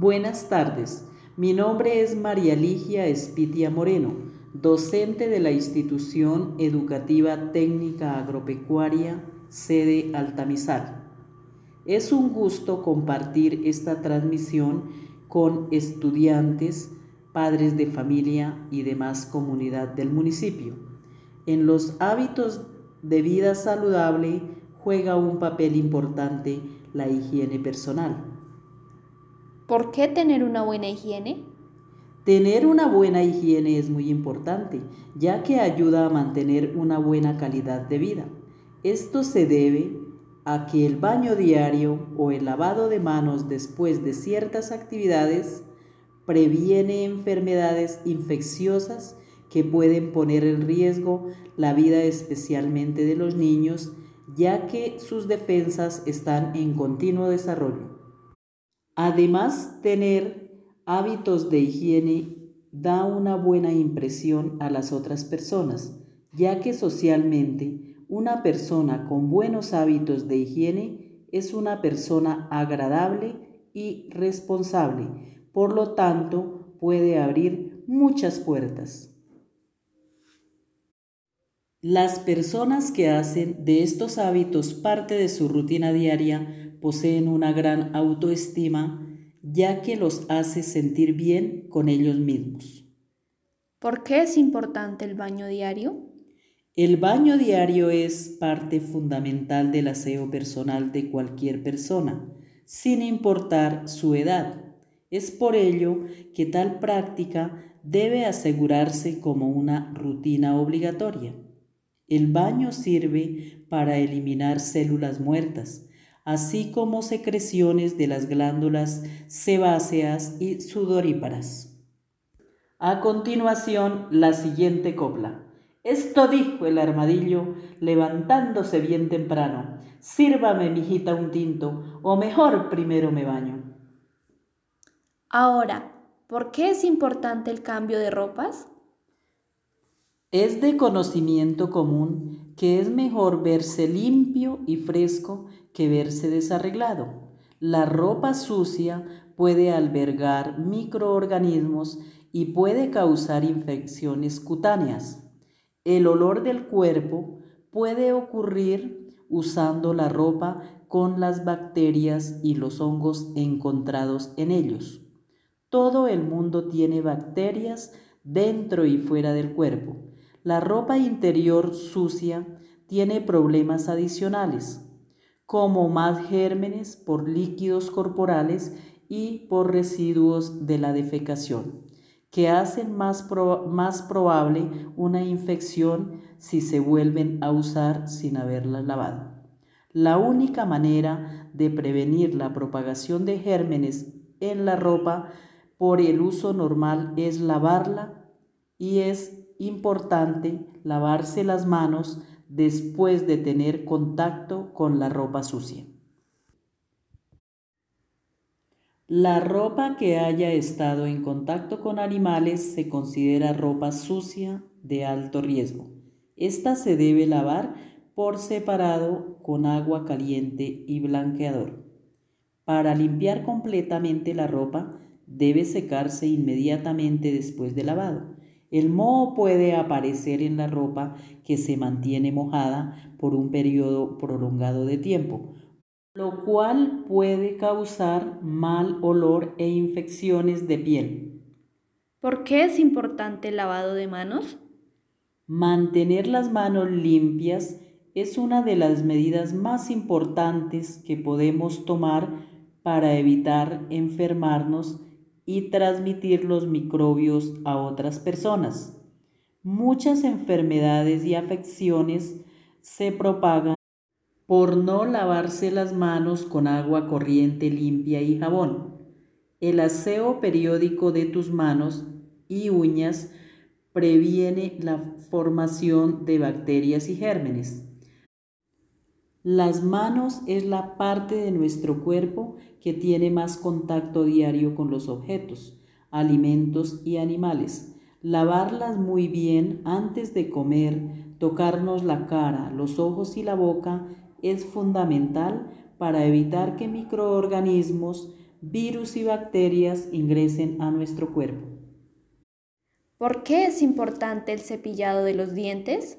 Buenas tardes, mi nombre es María Ligia Espitia Moreno, docente de la institución educativa técnica agropecuaria sede Altamizal. Es un gusto compartir esta transmisión con estudiantes, padres de familia y demás comunidad del municipio. En los hábitos de vida saludable juega un papel importante la higiene personal. ¿Por qué tener una buena higiene? Tener una buena higiene es muy importante, ya que ayuda a mantener una buena calidad de vida. Esto se debe a que el baño diario o el lavado de manos después de ciertas actividades previene enfermedades infecciosas que pueden poner en riesgo la vida especialmente de los niños, ya que sus defensas están en continuo desarrollo. Además, tener hábitos de higiene da una buena impresión a las otras personas, ya que socialmente una persona con buenos hábitos de higiene es una persona agradable y responsable, por lo tanto puede abrir muchas puertas. Las personas que hacen de estos hábitos parte de su rutina diaria poseen una gran autoestima, ya que los hace sentir bien con ellos mismos. ¿Por qué es importante el baño diario? El baño diario es parte fundamental del aseo personal de cualquier persona, sin importar su edad. Es por ello que tal práctica debe asegurarse como una rutina obligatoria. El baño sirve para eliminar células muertas, así como secreciones de las glándulas sebáceas y sudoríparas. A continuación, la siguiente copla. Esto dijo el armadillo, levantándose bien temprano. Sírvame, mijita, un tinto, o mejor primero me baño. Ahora, ¿por qué es importante el cambio de ropas? Es de conocimiento común que es mejor verse limpio y fresco que verse desarreglado. La ropa sucia puede albergar microorganismos y puede causar infecciones cutáneas. El olor del cuerpo puede ocurrir usando la ropa con las bacterias y los hongos encontrados en ellos. Todo el mundo tiene bacterias dentro y fuera del cuerpo la ropa interior sucia tiene problemas adicionales, como más gérmenes por líquidos corporales y por residuos de la defecación, que hacen más, probable una infección si se vuelven a usar sin haberlas lavado. La única manera de prevenir la propagación de gérmenes en la ropa por el uso normal es lavarla y es importante lavarse las manos después de tener contacto con la ropa sucia. La ropa que haya estado en contacto con animales se considera ropa sucia de alto riesgo. Esta se debe lavar por separado con agua caliente y blanqueador. Para limpiar completamente la ropa debe secarse inmediatamente después de lavado. El moho puede aparecer en la ropa que se mantiene mojada por un periodo prolongado de tiempo, lo cual puede causar mal olor e infecciones de piel. ¿Por qué es importante el lavado de manos? Mantener las manos limpias es una de las medidas más importantes que podemos tomar para evitar enfermarnos y transmitir los microbios a otras personas. Muchas enfermedades y afecciones se propagan por no lavarse las manos con agua corriente limpia y jabón. El aseo periódico de tus manos y uñas previene la formación de bacterias y gérmenes. Las manos es la parte de nuestro cuerpo que tiene más contacto diario con los objetos, alimentos y animales. Lavarlas muy bien antes de comer, tocarnos la cara, los ojos y la boca es fundamental para evitar que microorganismos virus y bacterias ingresen a nuestro cuerpo. ¿Por qué es importante el cepillado de los dientes?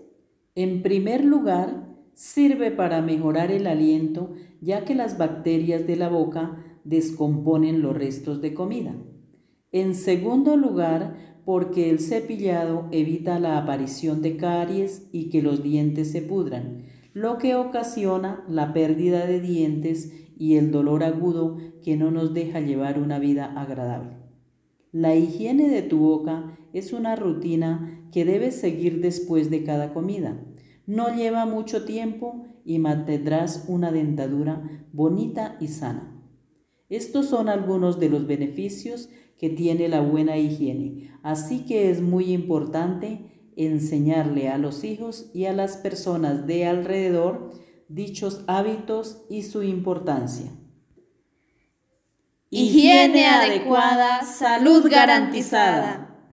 En primer lugar, sirve para mejorar el aliento ya que las bacterias de la boca descomponen los restos de comida. En segundo lugar, porque el cepillado evita la aparición de caries y que los dientes se pudran, lo que ocasiona la pérdida de dientes y el dolor agudo que no nos deja llevar una vida agradable. La higiene de tu boca es una rutina que debes seguir después de cada comida. No lleva mucho tiempo y mantendrás una dentadura bonita y sana. Estos son algunos de los beneficios que tiene la buena higiene, así que es muy importante enseñarle a los hijos y a las personas de alrededor dichos hábitos y su importancia. Higiene adecuada, salud garantizada.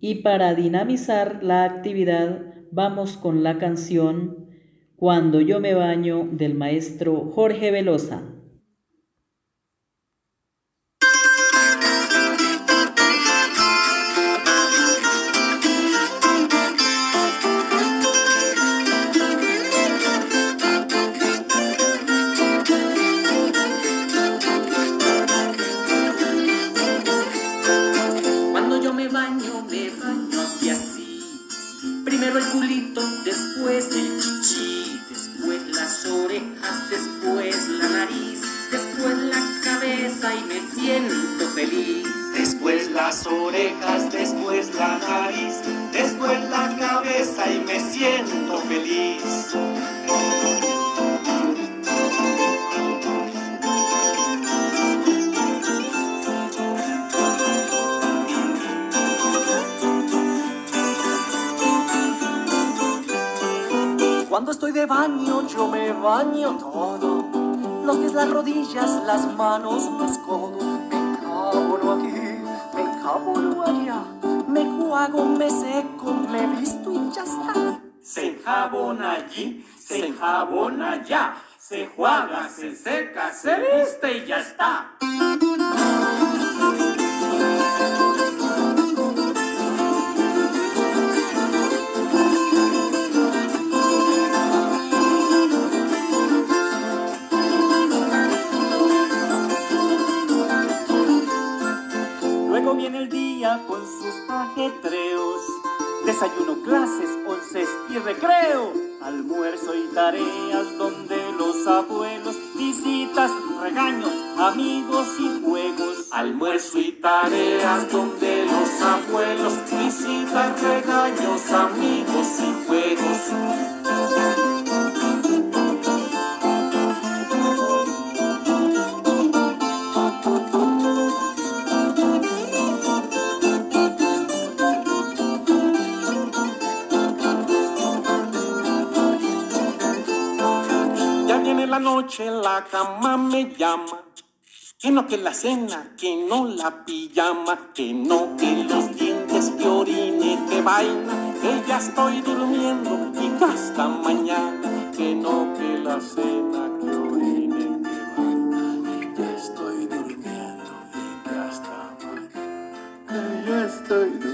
Y para dinamizar la actividad, vamos con la canción Cuando yo me baño del maestro Jorge Velosa. Las orejas, después la nariz, después la cabeza y me siento feliz. Cuando estoy de baño yo me baño todo. Los pies, las rodillas, las manos, los codos. Aquí, me juego, me seco, me visto y ya está. Se enjabona allí, se enjabona allá. Se juega, se seca, se viste y ya está. Desayuno, clases, onces y recreo. Almuerzo y tareas donde los abuelos. Visitas, regaños, amigos y juegos. Almuerzo y tareas donde los abuelos. Visitas, regaños, amigos y juegos. Noche la cama me llama. Que no que la cena, que no la pijama, que no que los dientes, que orine, que vaina, que ya estoy durmiendo y que hasta mañana, que no que la cena, que orine, que vaina, y ya estoy durmiendo y que hasta mañana, que ya estoy.